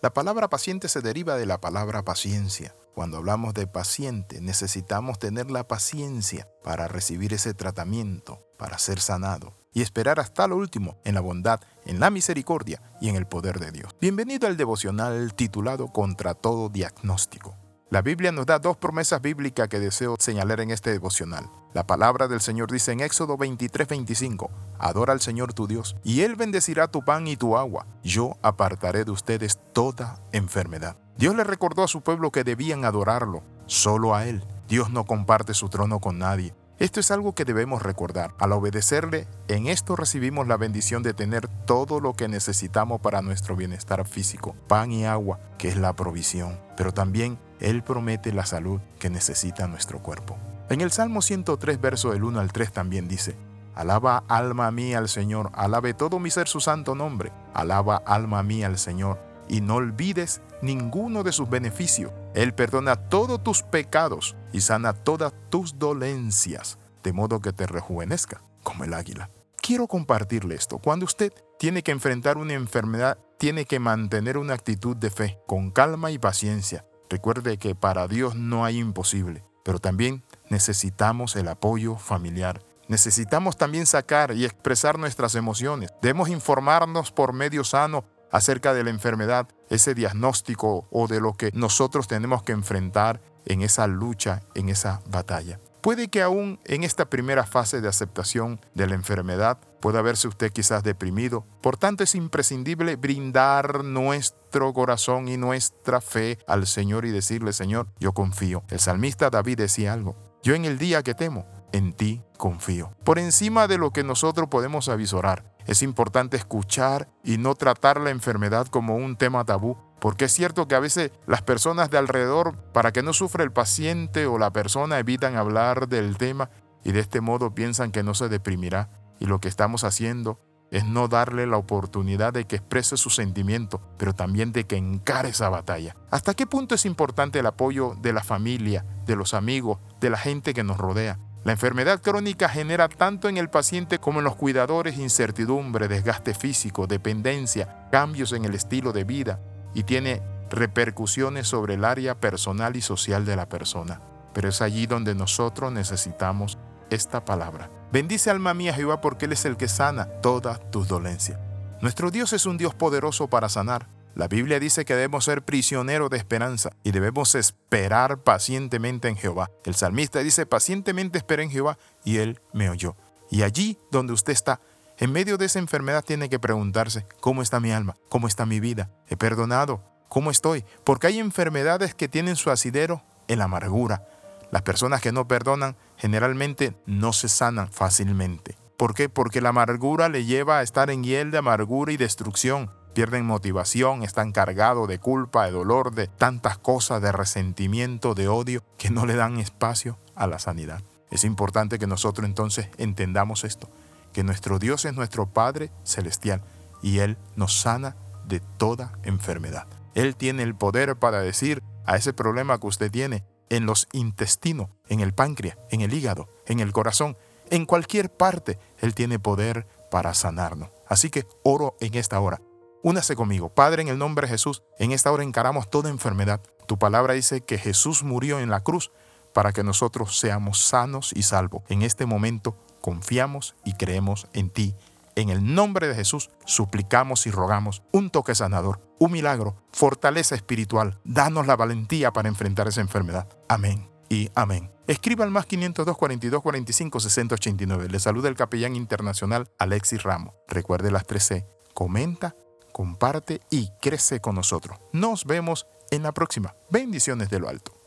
La palabra paciente se deriva de la palabra paciencia. Cuando hablamos de paciente, necesitamos tener la paciencia para recibir ese tratamiento, para ser sanado y esperar hasta lo último en la bondad, en la misericordia y en el poder de Dios. Bienvenido al devocional titulado Contra todo diagnóstico. La Biblia nos da dos promesas bíblicas que deseo señalar en este devocional. La palabra del Señor dice en Éxodo 23:25, Adora al Señor tu Dios, y Él bendecirá tu pan y tu agua. Yo apartaré de ustedes toda enfermedad. Dios le recordó a su pueblo que debían adorarlo, solo a Él. Dios no comparte su trono con nadie. Esto es algo que debemos recordar. Al obedecerle, en esto recibimos la bendición de tener todo lo que necesitamos para nuestro bienestar físico, pan y agua, que es la provisión. Pero también él promete la salud que necesita nuestro cuerpo. En el Salmo 103, verso del 1 al 3 también dice, Alaba alma mía al Señor, alabe todo mi ser su santo nombre, alaba alma mía al Señor, y no olvides ninguno de sus beneficios. Él perdona todos tus pecados y sana todas tus dolencias, de modo que te rejuvenezca como el águila. Quiero compartirle esto. Cuando usted tiene que enfrentar una enfermedad, tiene que mantener una actitud de fe, con calma y paciencia, Recuerde que para Dios no hay imposible, pero también necesitamos el apoyo familiar. Necesitamos también sacar y expresar nuestras emociones. Debemos informarnos por medio sano acerca de la enfermedad, ese diagnóstico o de lo que nosotros tenemos que enfrentar en esa lucha, en esa batalla. Puede que aún en esta primera fase de aceptación de la enfermedad pueda verse usted quizás deprimido. Por tanto, es imprescindible brindar nuestro corazón y nuestra fe al Señor y decirle, Señor, yo confío. El salmista David decía algo, yo en el día que temo, en ti confío. Por encima de lo que nosotros podemos avisorar, es importante escuchar y no tratar la enfermedad como un tema tabú, porque es cierto que a veces las personas de alrededor, para que no sufra el paciente o la persona, evitan hablar del tema y de este modo piensan que no se deprimirá. Y lo que estamos haciendo es no darle la oportunidad de que exprese su sentimiento, pero también de que encare esa batalla. ¿Hasta qué punto es importante el apoyo de la familia, de los amigos, de la gente que nos rodea? La enfermedad crónica genera tanto en el paciente como en los cuidadores incertidumbre, desgaste físico, dependencia, cambios en el estilo de vida, y tiene repercusiones sobre el área personal y social de la persona. Pero es allí donde nosotros necesitamos esta palabra. Bendice alma mía Jehová porque Él es el que sana todas tus dolencias. Nuestro Dios es un Dios poderoso para sanar. La Biblia dice que debemos ser prisioneros de esperanza y debemos esperar pacientemente en Jehová. El salmista dice, pacientemente esperé en Jehová y Él me oyó. Y allí donde usted está, en medio de esa enfermedad tiene que preguntarse, ¿cómo está mi alma? ¿Cómo está mi vida? ¿He perdonado? ¿Cómo estoy? Porque hay enfermedades que tienen su asidero en la amargura. Las personas que no perdonan generalmente no se sanan fácilmente. ¿Por qué? Porque la amargura le lleva a estar en hiel de amargura y destrucción. Pierden motivación, están cargados de culpa, de dolor, de tantas cosas, de resentimiento, de odio, que no le dan espacio a la sanidad. Es importante que nosotros entonces entendamos esto que nuestro Dios es nuestro Padre celestial y Él nos sana de toda enfermedad. Él tiene el poder para decir a ese problema que usted tiene en los intestinos, en el páncreas, en el hígado, en el corazón, en cualquier parte, Él tiene poder para sanarnos. Así que oro en esta hora. Únase conmigo. Padre, en el nombre de Jesús, en esta hora encaramos toda enfermedad. Tu palabra dice que Jesús murió en la cruz para que nosotros seamos sanos y salvos. En este momento confiamos y creemos en ti. En el nombre de Jesús suplicamos y rogamos un toque sanador, un milagro, fortaleza espiritual. Danos la valentía para enfrentar esa enfermedad. Amén y amén. Escriba al más 502 42 45 60 89. Le saluda el capellán internacional Alexis Ramos. Recuerde las 13. Comenta, comparte y crece con nosotros. Nos vemos en la próxima. Bendiciones de lo alto.